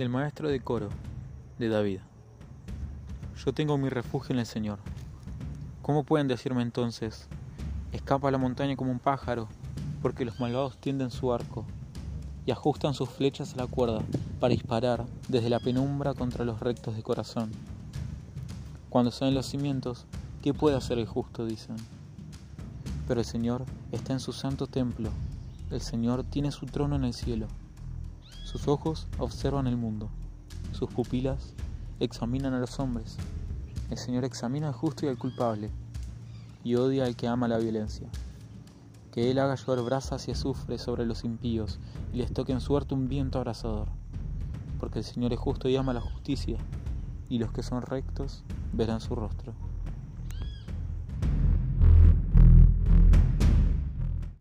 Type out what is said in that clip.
del maestro de coro de David. Yo tengo mi refugio en el Señor. ¿Cómo pueden decirme entonces, escapa a la montaña como un pájaro, porque los malvados tienden su arco y ajustan sus flechas a la cuerda para disparar desde la penumbra contra los rectos de corazón? Cuando salen los cimientos, ¿qué puede hacer el justo? dicen. Pero el Señor está en su santo templo, el Señor tiene su trono en el cielo. Sus ojos observan el mundo, sus pupilas examinan a los hombres. El Señor examina al justo y al culpable, y odia al que ama la violencia. Que Él haga llover brasas y azufre sobre los impíos, y les toque en suerte un viento abrasador. Porque el Señor es justo y ama la justicia, y los que son rectos verán su rostro.